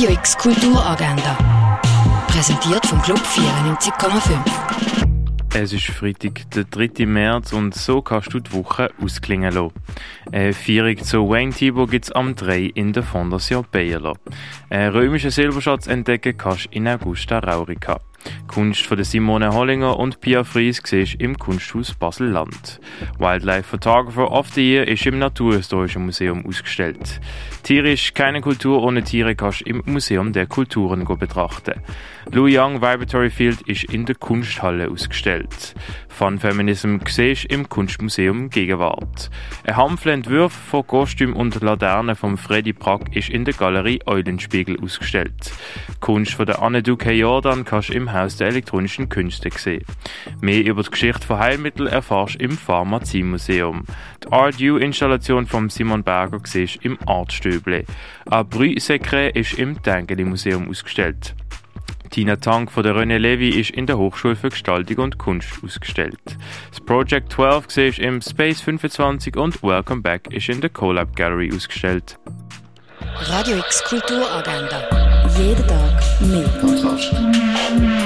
Radio X Kulturagenda. Präsentiert vom Club 94,5. Es ist Freitag, der 3. März und so kannst du die Woche ausklingen lassen. Eine Feierung zu Wayne Thibault gibt es am 3 in der Fondation Bayerlo. Einen römischen Silberschatz entdecken kannst du in Augusta Raurica. Kunst von Simone Hollinger und Pia Fries siehst im Kunsthaus Basel-Land. Wildlife Photographer of the Year ist im Naturhistorischen Museum ausgestellt. Tierisch keine Kultur ohne Tiere kannst du im Museum der Kulturen betrachten. Lou Young Vibratory Field ist in der Kunsthalle ausgestellt. Fun Feminism siehst im Kunstmuseum Gegenwart. Ein Hampfle Entwurf von Kostüm und Laternen von Freddy Prack ist in der Galerie Eulenspiegel ausgestellt. Kunst von der Anne Duque Jordan kannst du im Haus der elektronischen Künste sehen. Mehr über die Geschichte von Heilmitteln erfährst du im Pharmaziemuseum. Die Art U-Installation von Simon Berger siehst im Artstöble. Ein Secret ist im Tengeli Museum ausgestellt. Tina Tank von der René Levy ist in der Hochschule für Gestaltung und Kunst ausgestellt. Das Project 12 siehst im Space 25 und Welcome Back ist in der Collab Gallery ausgestellt. Radio X Kulturagenda. Jeden Tag mehr. Kontrast.